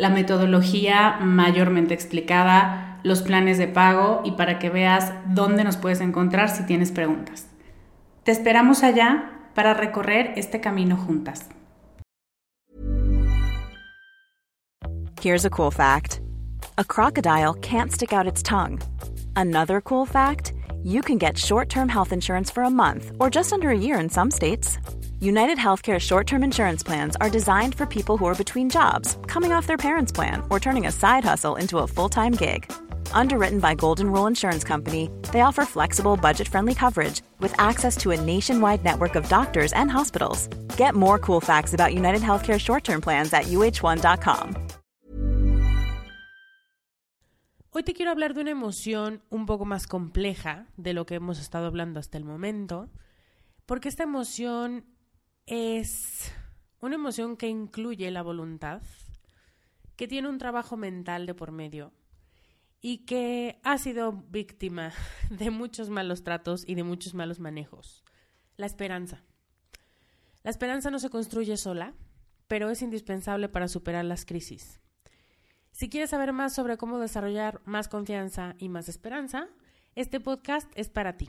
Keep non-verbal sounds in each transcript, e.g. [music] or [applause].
la metodología mayormente explicada, los planes de pago y para que veas dónde nos puedes encontrar si tienes preguntas. Te esperamos allá para recorrer este camino juntas. Here's a cool fact. A crocodile can't stick out its tongue. Another cool fact, you can get short-term health insurance for a month or just under a year in some states. United Healthcare short term insurance plans are designed for people who are between jobs, coming off their parents' plan, or turning a side hustle into a full time gig. Underwritten by Golden Rule Insurance Company, they offer flexible, budget friendly coverage with access to a nationwide network of doctors and hospitals. Get more cool facts about United Healthcare short term plans at uh1.com. Hoy te quiero hablar de una emoción un poco más compleja de lo que hemos estado hablando hasta el momento, porque esta emoción es una emoción que incluye la voluntad, que tiene un trabajo mental de por medio y que ha sido víctima [laughs] de muchos malos tratos y de muchos malos manejos. La esperanza. La esperanza no se construye sola, pero es indispensable para superar las crisis. Si quieres saber más sobre cómo desarrollar más confianza y más esperanza, este podcast es para ti.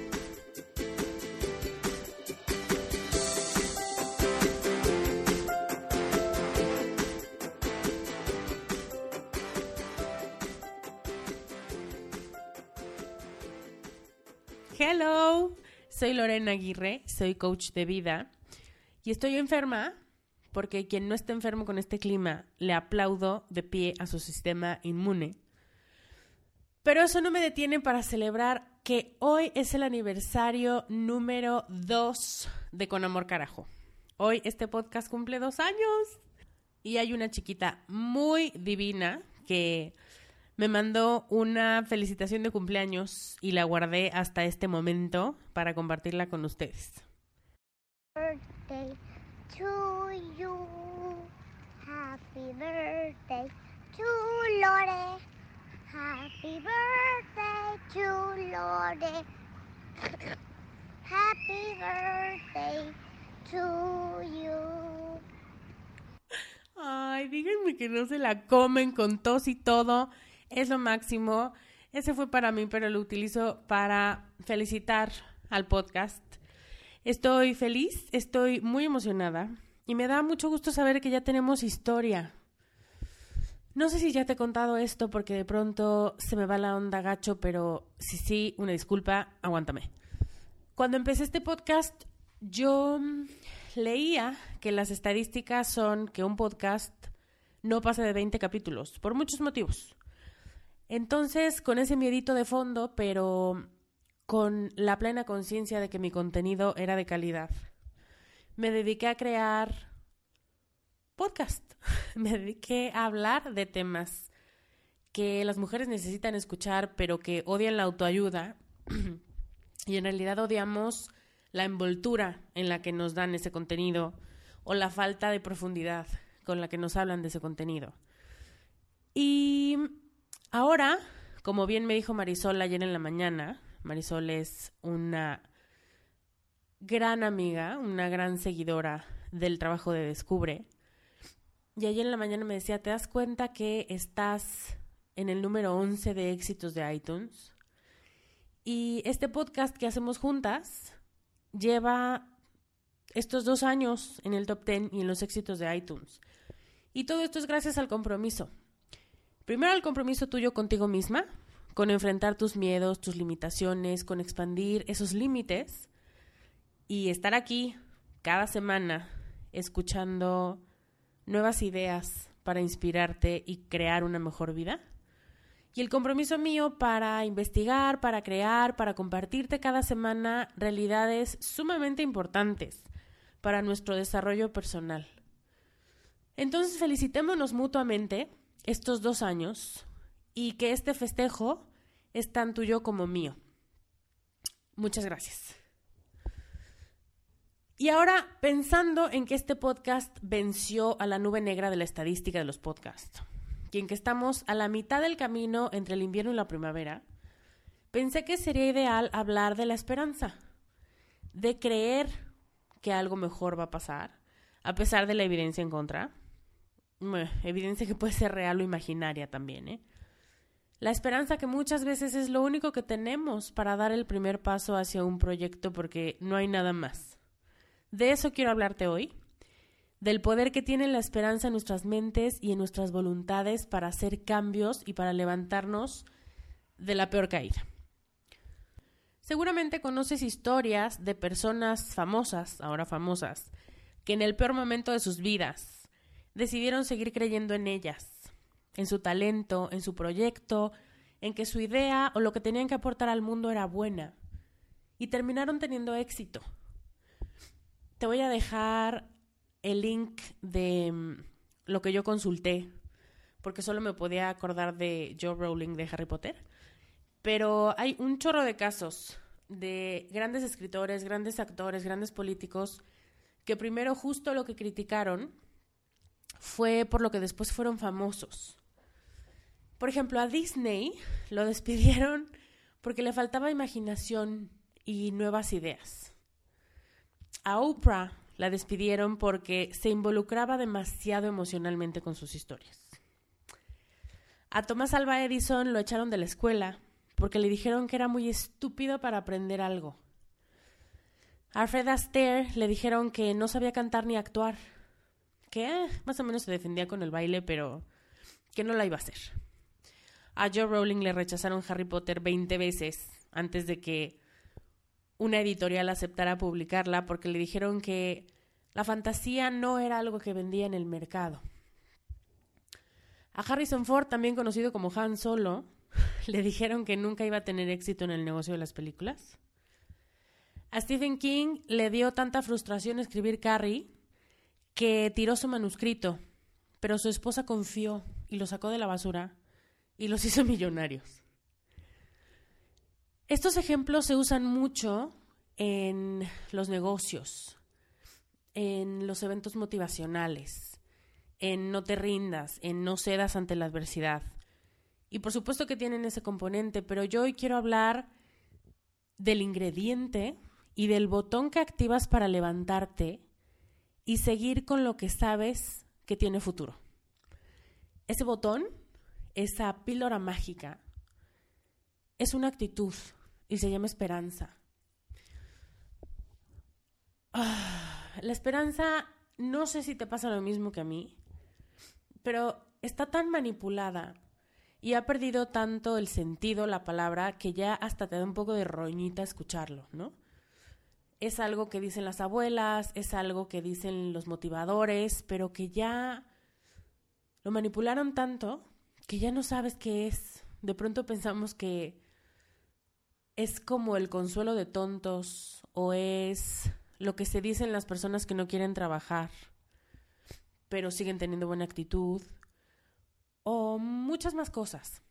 Soy Lorena Aguirre, soy coach de vida y estoy enferma porque quien no esté enfermo con este clima le aplaudo de pie a su sistema inmune. Pero eso no me detiene para celebrar que hoy es el aniversario número 2 de Con Amor Carajo. Hoy este podcast cumple dos años y hay una chiquita muy divina que me mandó una felicitación de cumpleaños y la guardé hasta este momento para compartirla con ustedes. birthday to you. Happy birthday to Lore. Happy birthday to Lore. Happy birthday to you. Ay, díganme que no se la comen con tos y todo. Es lo máximo. Ese fue para mí, pero lo utilizo para felicitar al podcast. Estoy feliz, estoy muy emocionada y me da mucho gusto saber que ya tenemos historia. No sé si ya te he contado esto porque de pronto se me va la onda gacho, pero si sí, una disculpa, aguántame. Cuando empecé este podcast, yo leía que las estadísticas son que un podcast no pasa de 20 capítulos, por muchos motivos. Entonces, con ese miedito de fondo, pero con la plena conciencia de que mi contenido era de calidad. Me dediqué a crear podcast. [laughs] Me dediqué a hablar de temas que las mujeres necesitan escuchar, pero que odian la autoayuda. [clears throat] y en realidad odiamos la envoltura en la que nos dan ese contenido o la falta de profundidad con la que nos hablan de ese contenido. Y ahora, como bien me dijo Marisol ayer en la mañana, Marisol es una gran amiga, una gran seguidora del trabajo de Descubre. Y ayer en la mañana me decía, ¿te das cuenta que estás en el número 11 de éxitos de iTunes? Y este podcast que hacemos juntas lleva estos dos años en el top 10 y en los éxitos de iTunes. Y todo esto es gracias al compromiso. Primero al compromiso tuyo contigo misma, con enfrentar tus miedos, tus limitaciones, con expandir esos límites y estar aquí cada semana escuchando nuevas ideas para inspirarte y crear una mejor vida. Y el compromiso mío para investigar, para crear, para compartirte cada semana realidades sumamente importantes para nuestro desarrollo personal. Entonces felicitémonos mutuamente estos dos años y que este festejo es tan tuyo como mío. Muchas gracias. Y ahora, pensando en que este podcast venció a la nube negra de la estadística de los podcasts, y en que estamos a la mitad del camino entre el invierno y la primavera, pensé que sería ideal hablar de la esperanza, de creer que algo mejor va a pasar, a pesar de la evidencia en contra. Evidencia que puede ser real o imaginaria también, ¿eh? La esperanza que muchas veces es lo único que tenemos para dar el primer paso hacia un proyecto porque no hay nada más. De eso quiero hablarte hoy, del poder que tiene la esperanza en nuestras mentes y en nuestras voluntades para hacer cambios y para levantarnos de la peor caída. Seguramente conoces historias de personas famosas, ahora famosas, que en el peor momento de sus vidas decidieron seguir creyendo en ellas en su talento, en su proyecto, en que su idea o lo que tenían que aportar al mundo era buena. Y terminaron teniendo éxito. Te voy a dejar el link de mm, lo que yo consulté, porque solo me podía acordar de Joe Rowling de Harry Potter. Pero hay un chorro de casos de grandes escritores, grandes actores, grandes políticos, que primero justo lo que criticaron fue por lo que después fueron famosos. Por ejemplo, a Disney lo despidieron porque le faltaba imaginación y nuevas ideas. A Oprah la despidieron porque se involucraba demasiado emocionalmente con sus historias. A Thomas Alva Edison lo echaron de la escuela porque le dijeron que era muy estúpido para aprender algo. A Fred Astaire le dijeron que no sabía cantar ni actuar, que eh, más o menos se defendía con el baile, pero que no la iba a hacer. A Joe Rowling le rechazaron Harry Potter 20 veces antes de que una editorial aceptara publicarla porque le dijeron que la fantasía no era algo que vendía en el mercado. A Harrison Ford, también conocido como Han Solo, [laughs] le dijeron que nunca iba a tener éxito en el negocio de las películas. A Stephen King le dio tanta frustración escribir Carrie que tiró su manuscrito, pero su esposa confió y lo sacó de la basura y los [laughs] hizo millonarios. Estos ejemplos se usan mucho en los negocios, en los eventos motivacionales, en no te rindas, en no cedas ante la adversidad. Y por supuesto que tienen ese componente, pero yo hoy quiero hablar del ingrediente y del botón que activas para levantarte y seguir con lo que sabes que tiene futuro. Ese botón esa píldora mágica, es una actitud y se llama esperanza. Ah, la esperanza, no sé si te pasa lo mismo que a mí, pero está tan manipulada y ha perdido tanto el sentido, la palabra, que ya hasta te da un poco de roñita escucharlo, ¿no? Es algo que dicen las abuelas, es algo que dicen los motivadores, pero que ya lo manipularon tanto que ya no sabes qué es. De pronto pensamos que es como el consuelo de tontos o es lo que se dicen las personas que no quieren trabajar, pero siguen teniendo buena actitud o muchas más cosas.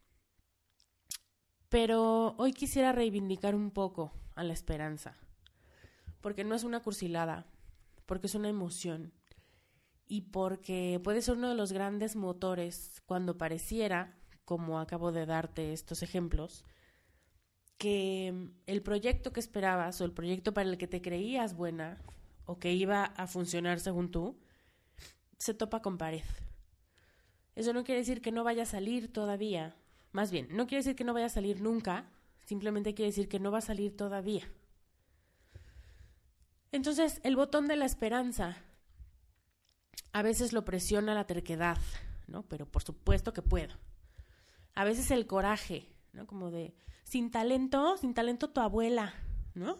Pero hoy quisiera reivindicar un poco a la esperanza, porque no es una cursilada, porque es una emoción y porque puede ser uno de los grandes motores cuando pareciera, como acabo de darte estos ejemplos, que el proyecto que esperabas o el proyecto para el que te creías buena o que iba a funcionar según tú, se topa con pared. Eso no quiere decir que no vaya a salir todavía. Más bien, no quiere decir que no vaya a salir nunca, simplemente quiere decir que no va a salir todavía. Entonces, el botón de la esperanza a veces lo presiona la terquedad, ¿no? Pero por supuesto que puedo. A veces el coraje, ¿no? Como de, sin talento, sin talento tu abuela, ¿no?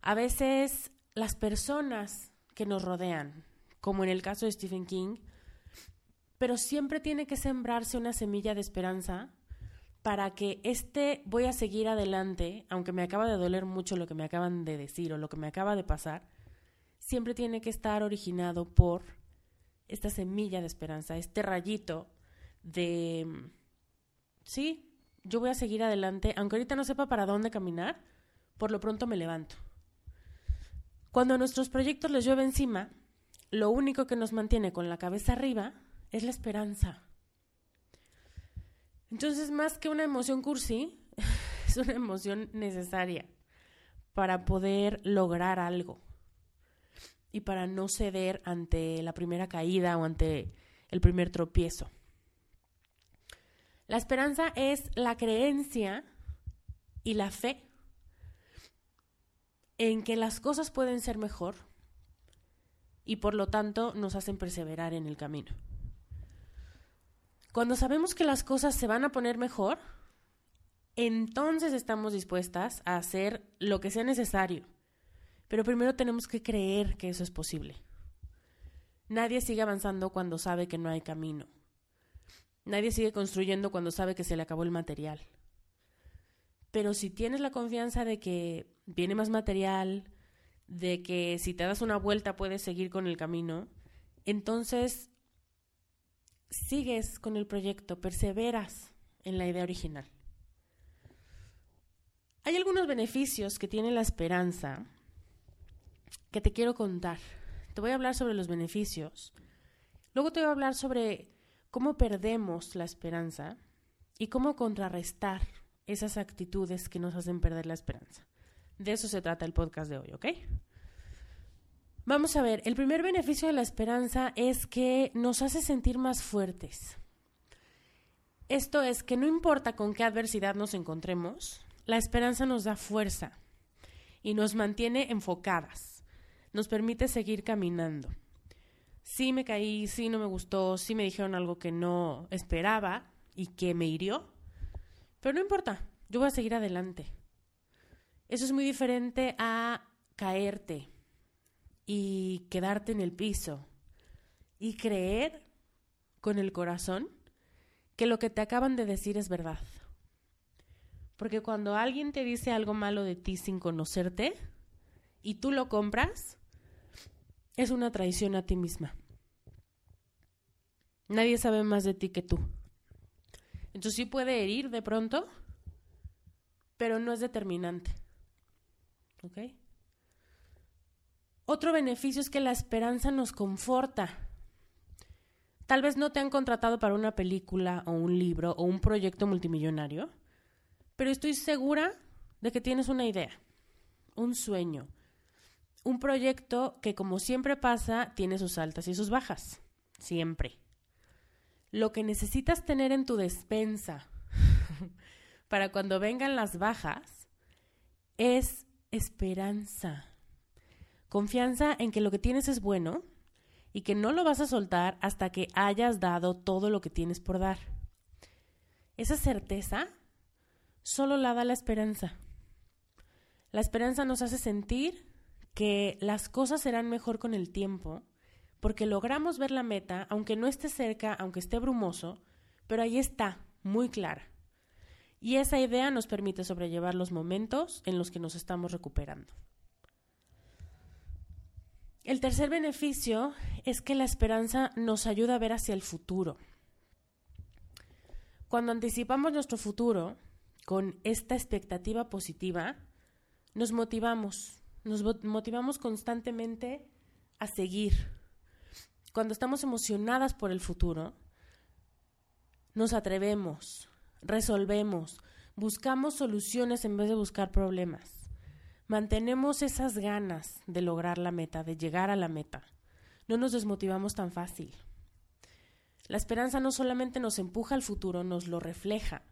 A veces las personas que nos rodean, como en el caso de Stephen King, pero siempre tiene que sembrarse una semilla de esperanza para que este voy a seguir adelante, aunque me acaba de doler mucho lo que me acaban de decir o lo que me acaba de pasar, siempre tiene que estar originado por esta semilla de esperanza, este rayito de, sí, yo voy a seguir adelante, aunque ahorita no sepa para dónde caminar, por lo pronto me levanto. Cuando a nuestros proyectos les llueve encima, lo único que nos mantiene con la cabeza arriba es la esperanza. Entonces, más que una emoción cursi, [laughs] es una emoción necesaria para poder lograr algo y para no ceder ante la primera caída o ante el primer tropiezo. La esperanza es la creencia y la fe en que las cosas pueden ser mejor y por lo tanto nos hacen perseverar en el camino. Cuando sabemos que las cosas se van a poner mejor, entonces estamos dispuestas a hacer lo que sea necesario. Pero primero tenemos que creer que eso es posible. Nadie sigue avanzando cuando sabe que no hay camino. Nadie sigue construyendo cuando sabe que se le acabó el material. Pero si tienes la confianza de que viene más material, de que si te das una vuelta puedes seguir con el camino, entonces sigues con el proyecto, perseveras en la idea original. Hay algunos beneficios que tiene la esperanza que te quiero contar. Te voy a hablar sobre los beneficios. Luego te voy a hablar sobre cómo perdemos la esperanza y cómo contrarrestar esas actitudes que nos hacen perder la esperanza. De eso se trata el podcast de hoy, ¿ok? Vamos a ver, el primer beneficio de la esperanza es que nos hace sentir más fuertes. Esto es que no importa con qué adversidad nos encontremos, la esperanza nos da fuerza y nos mantiene enfocadas, nos permite seguir caminando. Sí me caí, sí no me gustó, sí me dijeron algo que no esperaba y que me hirió, pero no importa, yo voy a seguir adelante. Eso es muy diferente a caerte, y quedarte en el piso y creer con el corazón que lo que te acaban de decir es verdad. Porque cuando alguien te dice algo malo de ti sin conocerte y tú lo compras, es una traición a ti misma. Nadie sabe más de ti que tú. Entonces sí puede herir de pronto, pero no es determinante. ¿Ok? Otro beneficio es que la esperanza nos conforta. Tal vez no te han contratado para una película o un libro o un proyecto multimillonario, pero estoy segura de que tienes una idea, un sueño, un proyecto que como siempre pasa tiene sus altas y sus bajas, siempre. Lo que necesitas tener en tu despensa [laughs] para cuando vengan las bajas es esperanza. Confianza en que lo que tienes es bueno y que no lo vas a soltar hasta que hayas dado todo lo que tienes por dar. Esa certeza solo la da la esperanza. La esperanza nos hace sentir que las cosas serán mejor con el tiempo, porque logramos ver la meta, aunque no esté cerca, aunque esté brumoso, pero ahí está, muy clara. Y esa idea nos permite sobrellevar los momentos en los que nos estamos recuperando. El tercer beneficio es que la esperanza nos ayuda a ver hacia el futuro. Cuando anticipamos nuestro futuro con esta expectativa positiva, nos motivamos, nos motivamos constantemente a seguir. Cuando estamos emocionadas por el futuro, nos atrevemos, resolvemos, buscamos soluciones en vez de buscar problemas. Mantenemos esas ganas de lograr la meta, de llegar a la meta. No nos desmotivamos tan fácil. La esperanza no solamente nos empuja al futuro, nos lo refleja,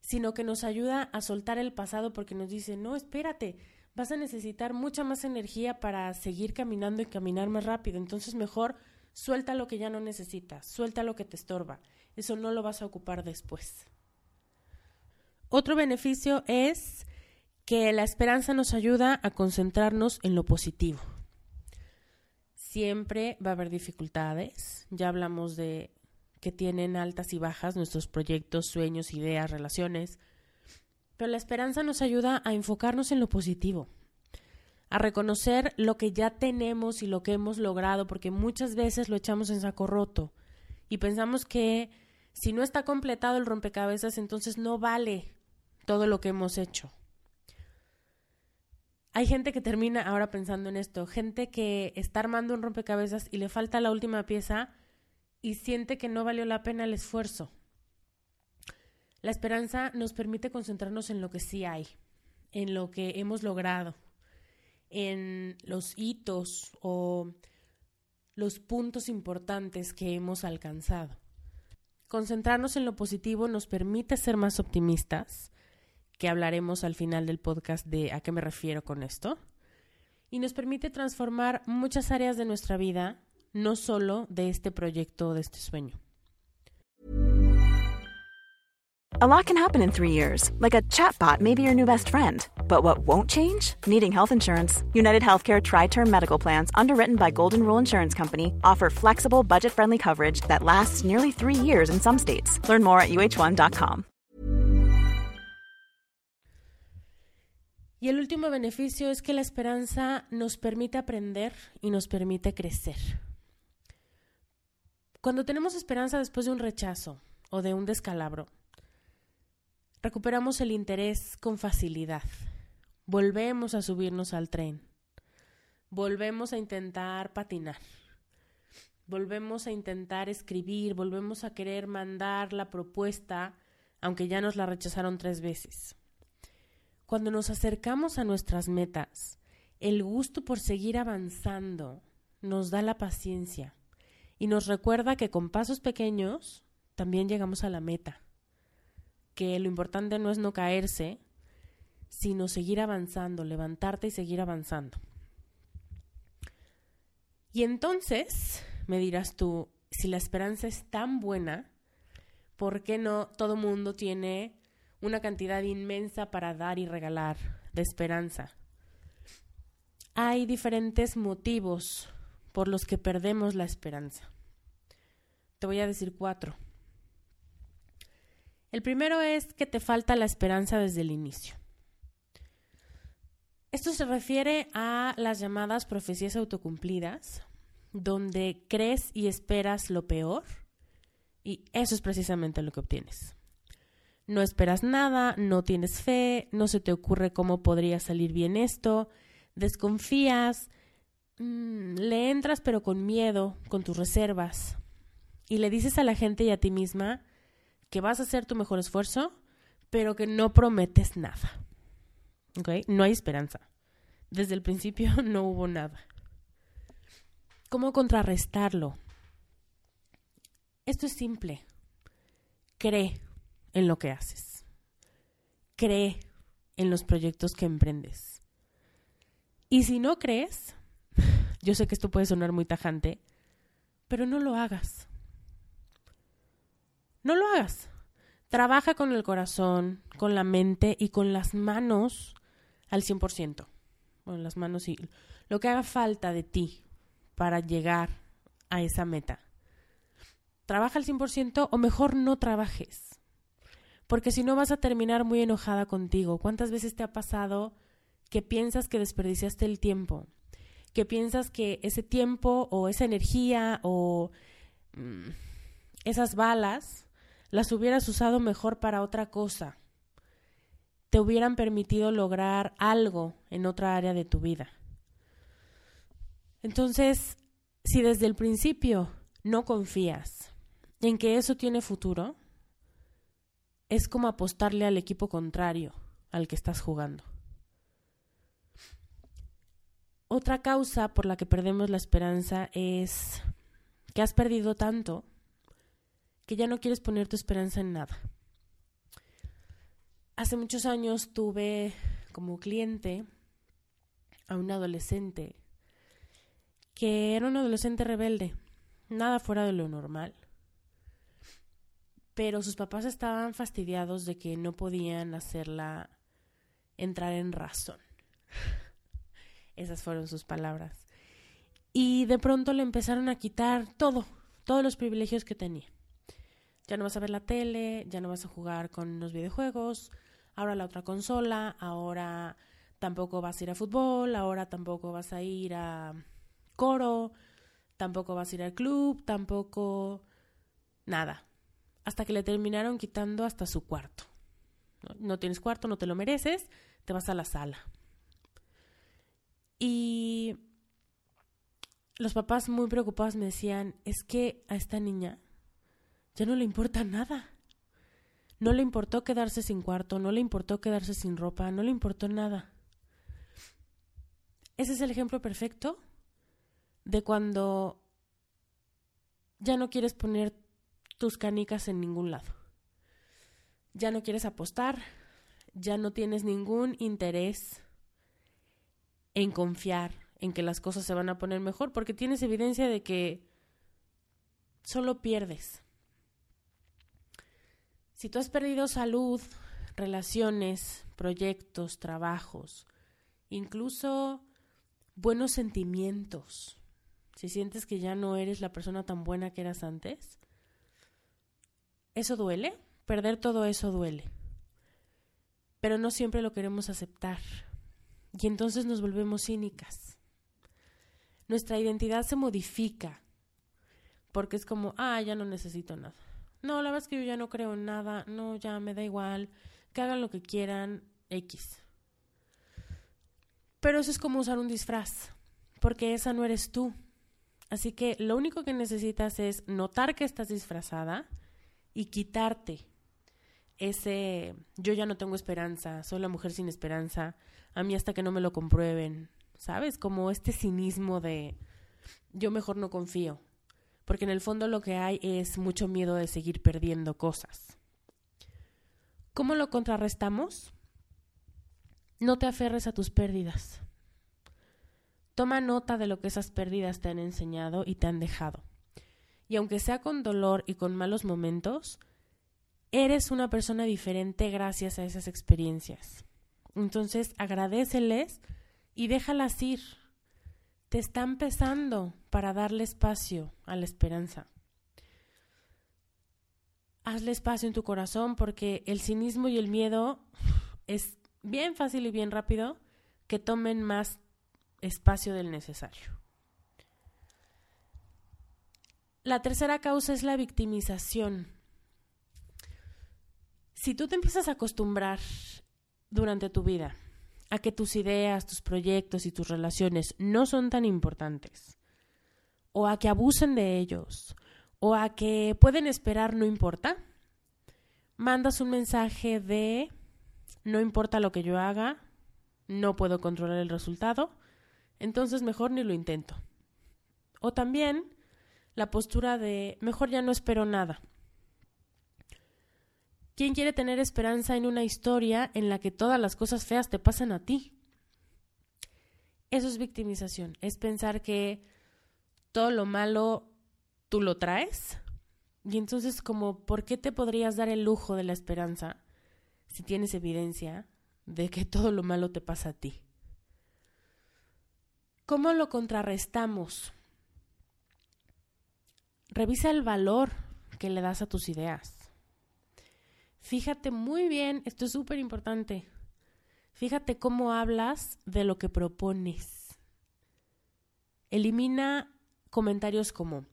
sino que nos ayuda a soltar el pasado porque nos dice, no, espérate, vas a necesitar mucha más energía para seguir caminando y caminar más rápido. Entonces mejor suelta lo que ya no necesitas, suelta lo que te estorba. Eso no lo vas a ocupar después. Otro beneficio es que la esperanza nos ayuda a concentrarnos en lo positivo. Siempre va a haber dificultades. Ya hablamos de que tienen altas y bajas nuestros proyectos, sueños, ideas, relaciones. Pero la esperanza nos ayuda a enfocarnos en lo positivo, a reconocer lo que ya tenemos y lo que hemos logrado, porque muchas veces lo echamos en saco roto y pensamos que si no está completado el rompecabezas, entonces no vale todo lo que hemos hecho. Hay gente que termina ahora pensando en esto, gente que está armando un rompecabezas y le falta la última pieza y siente que no valió la pena el esfuerzo. La esperanza nos permite concentrarnos en lo que sí hay, en lo que hemos logrado, en los hitos o los puntos importantes que hemos alcanzado. Concentrarnos en lo positivo nos permite ser más optimistas, que hablaremos al final del podcast de a qué me refiero con esto, y nos permite transformar muchas áreas de nuestra vida, no solo de este proyecto de este sueño. A lot can happen in three years, like a chatbot may be your new best friend. But what won't change? Needing health insurance. United Healthcare Tri Term Medical Plans, underwritten by Golden Rule Insurance Company, offer flexible, budget friendly coverage that lasts nearly three years in some states. Learn more at uh1.com. Y el último beneficio es que la esperanza nos permite aprender y nos permite crecer. Cuando tenemos esperanza después de un rechazo o de un descalabro, recuperamos el interés con facilidad. Volvemos a subirnos al tren. Volvemos a intentar patinar. Volvemos a intentar escribir, volvemos a querer mandar la propuesta, aunque ya nos la rechazaron tres veces. Cuando nos acercamos a nuestras metas, el gusto por seguir avanzando nos da la paciencia y nos recuerda que con pasos pequeños también llegamos a la meta que lo importante no es no caerse, sino seguir avanzando, levantarte y seguir avanzando. Y entonces, me dirás tú, si la esperanza es tan buena, ¿por qué no todo mundo tiene una cantidad inmensa para dar y regalar de esperanza? Hay diferentes motivos por los que perdemos la esperanza. Te voy a decir cuatro. El primero es que te falta la esperanza desde el inicio. Esto se refiere a las llamadas profecías autocumplidas, donde crees y esperas lo peor, y eso es precisamente lo que obtienes. No esperas nada, no tienes fe, no se te ocurre cómo podría salir bien esto, desconfías, mm, le entras pero con miedo, con tus reservas, y le dices a la gente y a ti misma, que vas a hacer tu mejor esfuerzo, pero que no prometes nada. ¿Ok? No hay esperanza. Desde el principio [laughs] no hubo nada. ¿Cómo contrarrestarlo? Esto es simple. Cree en lo que haces. Cree en los proyectos que emprendes. Y si no crees, [laughs] yo sé que esto puede sonar muy tajante, pero no lo hagas no lo hagas. Trabaja con el corazón, con la mente y con las manos al 100%. Con las manos y lo que haga falta de ti para llegar a esa meta. Trabaja al 100% o mejor no trabajes. Porque si no vas a terminar muy enojada contigo. ¿Cuántas veces te ha pasado que piensas que desperdiciaste el tiempo? Que piensas que ese tiempo o esa energía o mm, esas balas las hubieras usado mejor para otra cosa. Te hubieran permitido lograr algo en otra área de tu vida. Entonces, si desde el principio no confías en que eso tiene futuro, es como apostarle al equipo contrario al que estás jugando. Otra causa por la que perdemos la esperanza es que has perdido tanto que ya no quieres poner tu esperanza en nada. Hace muchos años tuve como cliente a un adolescente que era un adolescente rebelde, nada fuera de lo normal. Pero sus papás estaban fastidiados de que no podían hacerla entrar en razón. [laughs] Esas fueron sus palabras. Y de pronto le empezaron a quitar todo, todos los privilegios que tenía. Ya no vas a ver la tele, ya no vas a jugar con los videojuegos, ahora la otra consola, ahora tampoco vas a ir a fútbol, ahora tampoco vas a ir a coro, tampoco vas a ir al club, tampoco nada. Hasta que le terminaron quitando hasta su cuarto. No, tienes cuarto, no te lo mereces, te vas a la sala. Y los papás muy preocupados me decían, es que a esta niña ya no le importa nada. No le importó quedarse sin cuarto, no le importó quedarse sin ropa, no le importó nada. Ese es el ejemplo perfecto de cuando ya no quieres poner tus canicas en ningún lado. Ya no quieres apostar, ya no tienes ningún interés en confiar en que las cosas se van a poner mejor, porque tienes evidencia de que solo pierdes. Si tú has perdido salud, relaciones, proyectos, trabajos, incluso buenos sentimientos, si sientes que ya no eres la persona tan buena que eras antes, ¿eso duele? Perder todo eso duele. Pero no siempre lo queremos aceptar. Y entonces nos volvemos cínicas. Nuestra identidad se modifica. Porque es como, ah, ya no necesito nada. No, la verdad es que yo ya no creo en nada. No, ya me da igual. Que hagan lo que quieran. X. Pero eso es como usar un disfraz. Porque esa no eres tú. Así que lo único que necesitas es notar que estás disfrazada y quitarte ese yo ya no tengo esperanza, soy la mujer sin esperanza, a mí hasta que no me lo comprueben, ¿sabes? Como este cinismo de yo mejor no confío, porque en el fondo lo que hay es mucho miedo de seguir perdiendo cosas. ¿Cómo lo contrarrestamos? No te aferres a tus pérdidas. Toma nota de lo que esas pérdidas te han enseñado y te han dejado. Y aunque sea con dolor y con malos momentos, eres una persona diferente gracias a esas experiencias. Entonces agradeceles y déjalas ir. Te están pesando para darle espacio a la esperanza. Hazle espacio en tu corazón porque el cinismo y el miedo es bien fácil y bien rápido que tomen más espacio del necesario. La tercera causa es la victimización. Si tú te empiezas a acostumbrar durante tu vida a que tus ideas, tus proyectos y tus relaciones no son tan importantes, o a que abusen de ellos, o a que pueden esperar no importa, mandas un mensaje de no importa lo que yo haga, no puedo controlar el resultado, entonces mejor ni lo intento. O también la postura de mejor ya no espero nada. ¿Quién quiere tener esperanza en una historia en la que todas las cosas feas te pasan a ti? Eso es victimización, es pensar que todo lo malo tú lo traes. Y entonces como, ¿por qué te podrías dar el lujo de la esperanza si tienes evidencia de que todo lo malo te pasa a ti? ¿Cómo lo contrarrestamos? Revisa el valor que le das a tus ideas. Fíjate muy bien, esto es súper importante. Fíjate cómo hablas de lo que propones. Elimina comentarios como,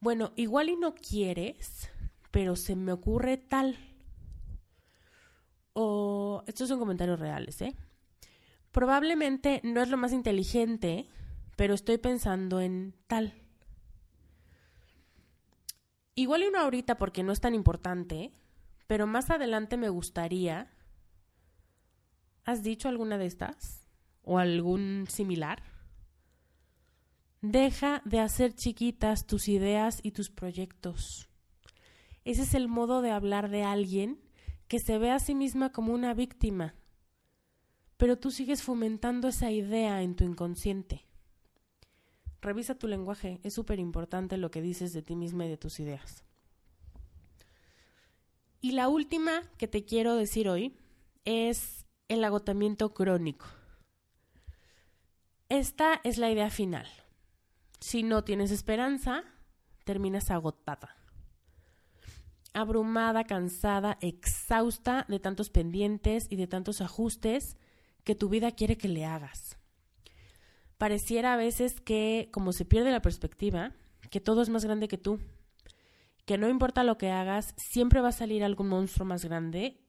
bueno, igual y no quieres, pero se me ocurre tal. O, estos son comentarios reales, ¿eh? Probablemente no es lo más inteligente, pero estoy pensando en tal. Igual y no ahorita porque no es tan importante, pero más adelante me gustaría. ¿Has dicho alguna de estas? ¿O algún similar? Deja de hacer chiquitas tus ideas y tus proyectos. Ese es el modo de hablar de alguien que se ve a sí misma como una víctima, pero tú sigues fomentando esa idea en tu inconsciente. Revisa tu lenguaje, es súper importante lo que dices de ti misma y de tus ideas. Y la última que te quiero decir hoy es el agotamiento crónico. Esta es la idea final. Si no tienes esperanza, terminas agotada. Abrumada, cansada, exhausta de tantos pendientes y de tantos ajustes que tu vida quiere que le hagas. Pareciera a veces que, como se pierde la perspectiva, que todo es más grande que tú, que no importa lo que hagas, siempre va a salir algún monstruo más grande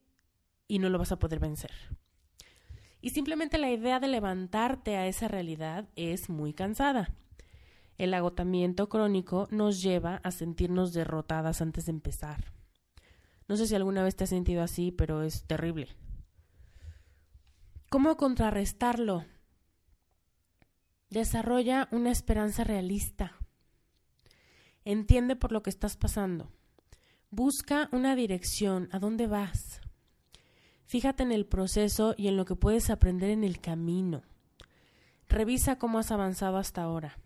y no lo vas a poder vencer. Y simplemente la idea de levantarte a esa realidad es muy cansada. El agotamiento crónico nos lleva a sentirnos derrotadas antes de empezar. No sé si alguna vez te has sentido así, pero es terrible. ¿Cómo contrarrestarlo? Desarrolla una esperanza realista. Entiende por lo que estás pasando. Busca una dirección, a dónde vas. Fíjate en el proceso y en lo que puedes aprender en el camino. Revisa cómo has avanzado hasta ahora.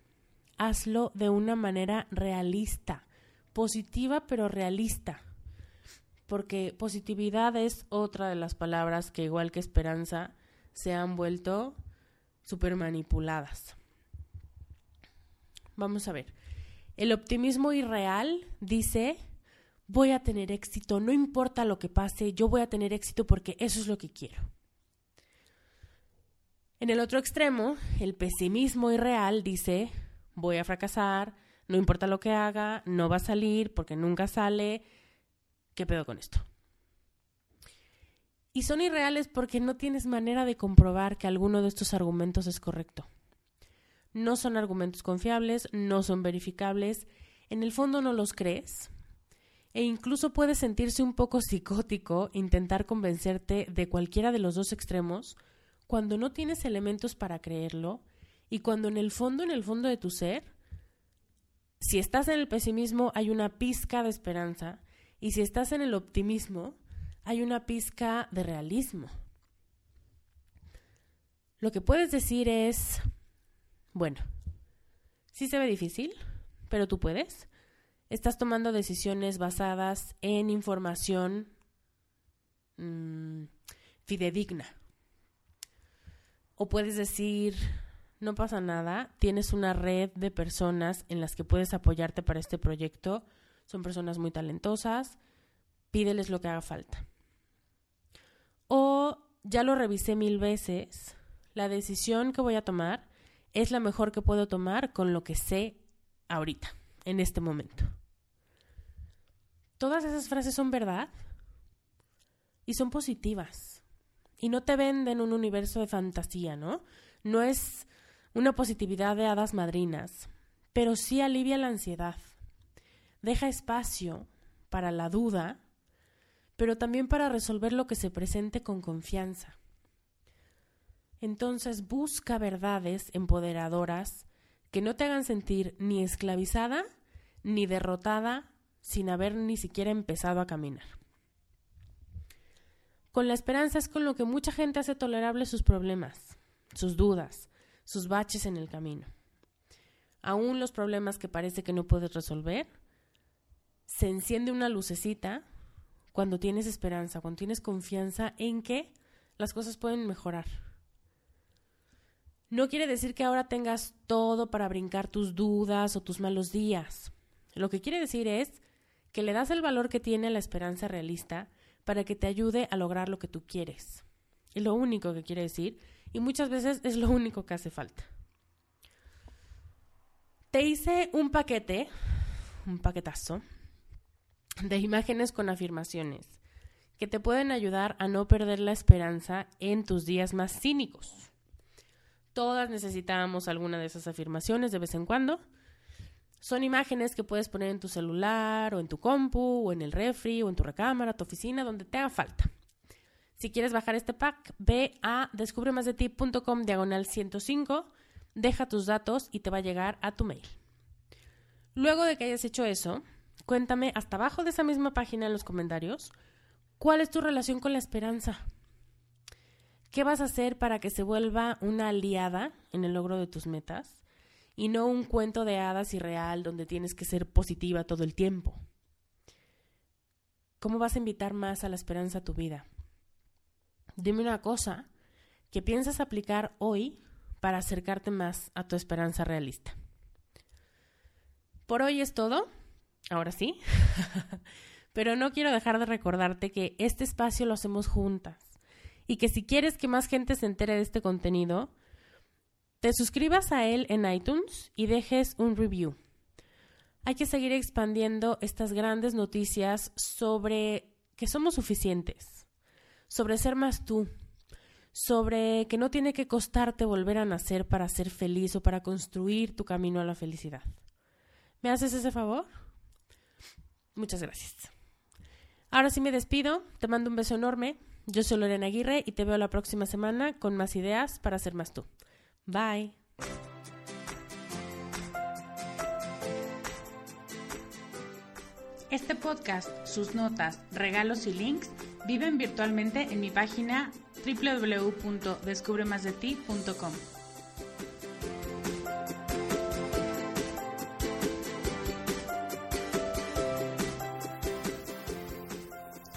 Hazlo de una manera realista, positiva pero realista. Porque positividad es otra de las palabras que igual que esperanza se han vuelto súper manipuladas. Vamos a ver. El optimismo irreal dice, voy a tener éxito, no importa lo que pase, yo voy a tener éxito porque eso es lo que quiero. En el otro extremo, el pesimismo irreal dice, voy a fracasar, no importa lo que haga, no va a salir porque nunca sale, ¿qué pedo con esto? Y son irreales porque no tienes manera de comprobar que alguno de estos argumentos es correcto no son argumentos confiables, no son verificables, en el fondo no los crees. E incluso puedes sentirse un poco psicótico intentar convencerte de cualquiera de los dos extremos cuando no tienes elementos para creerlo y cuando en el fondo, en el fondo de tu ser, si estás en el pesimismo hay una pizca de esperanza y si estás en el optimismo hay una pizca de realismo. Lo que puedes decir es, bueno, sí se ve difícil, pero tú puedes. Estás tomando decisiones basadas en información mm, fidedigna. O puedes decir, no pasa nada, tienes una red de personas en las que puedes apoyarte para este proyecto. Son personas muy talentosas, pídeles lo que haga falta. O ya lo revisé mil veces, la decisión que voy a tomar es la mejor que puedo tomar con lo que sé ahorita, en este momento. Todas esas frases son verdad y son positivas. Y no te venden un universo de fantasía, ¿no? No es una positividad de hadas madrinas, pero sí alivia la ansiedad. Deja espacio para la duda, pero también para resolver lo que se presente con confianza. Entonces busca verdades empoderadoras que no te hagan sentir ni esclavizada ni derrotada sin haber ni siquiera empezado a caminar. Con la esperanza es con lo que mucha gente hace tolerable sus problemas, sus dudas, sus baches en el camino. Aún los problemas que parece que no puedes resolver, se enciende una lucecita cuando tienes esperanza, cuando tienes confianza en que las cosas pueden mejorar no quiere decir que ahora tengas todo para brincar tus dudas o tus malos días. Lo que quiere decir es que le das el valor que tiene la esperanza realista para que te ayude a lograr lo que tú quieres. Es lo único que quiere decir y muchas veces es lo único que hace falta. Te hice un paquete, un paquetazo, de imágenes con afirmaciones que te pueden ayudar a no perder la esperanza en tus días más cínicos. Todas necesitábamos alguna de esas afirmaciones de vez en cuando. Son imágenes que puedes poner en tu celular o en tu compu o en el refri o en tu recámara, tu oficina, donde te haga falta. Si quieres bajar este pack, ve a descubremasdeti.com diagonal 105, deja tus datos y te va a llegar a tu mail. Luego de que hayas hecho eso, cuéntame hasta abajo de esa misma página en los comentarios cuál es tu relación con la esperanza. ¿Qué vas a hacer para que se vuelva una aliada en el logro de tus metas y no un cuento de hadas irreal donde tienes que ser positiva todo el tiempo? ¿Cómo vas a invitar más a la esperanza a tu vida? Dime una cosa que piensas aplicar hoy para acercarte más a tu esperanza realista. Por hoy es todo, ahora sí, [laughs] pero no quiero dejar de recordarte que este espacio lo hacemos juntas y que si quieres que más gente se entere de este contenido, te suscribas a él en iTunes y dejes un review. Hay que seguir expandiendo estas grandes noticias sobre que somos suficientes, sobre ser más tú, sobre que no tiene que costarte volver a nacer para ser feliz o para construir tu camino a la felicidad. ¿Me haces ese favor? Muchas gracias. Ahora sí me despido, te mando un beso enorme yo soy Lorena Aguirre y te veo la próxima semana con más ideas para ser más tú. Bye. Este podcast, sus notas, regalos y links viven virtualmente en mi página www.descubremasdeti.com.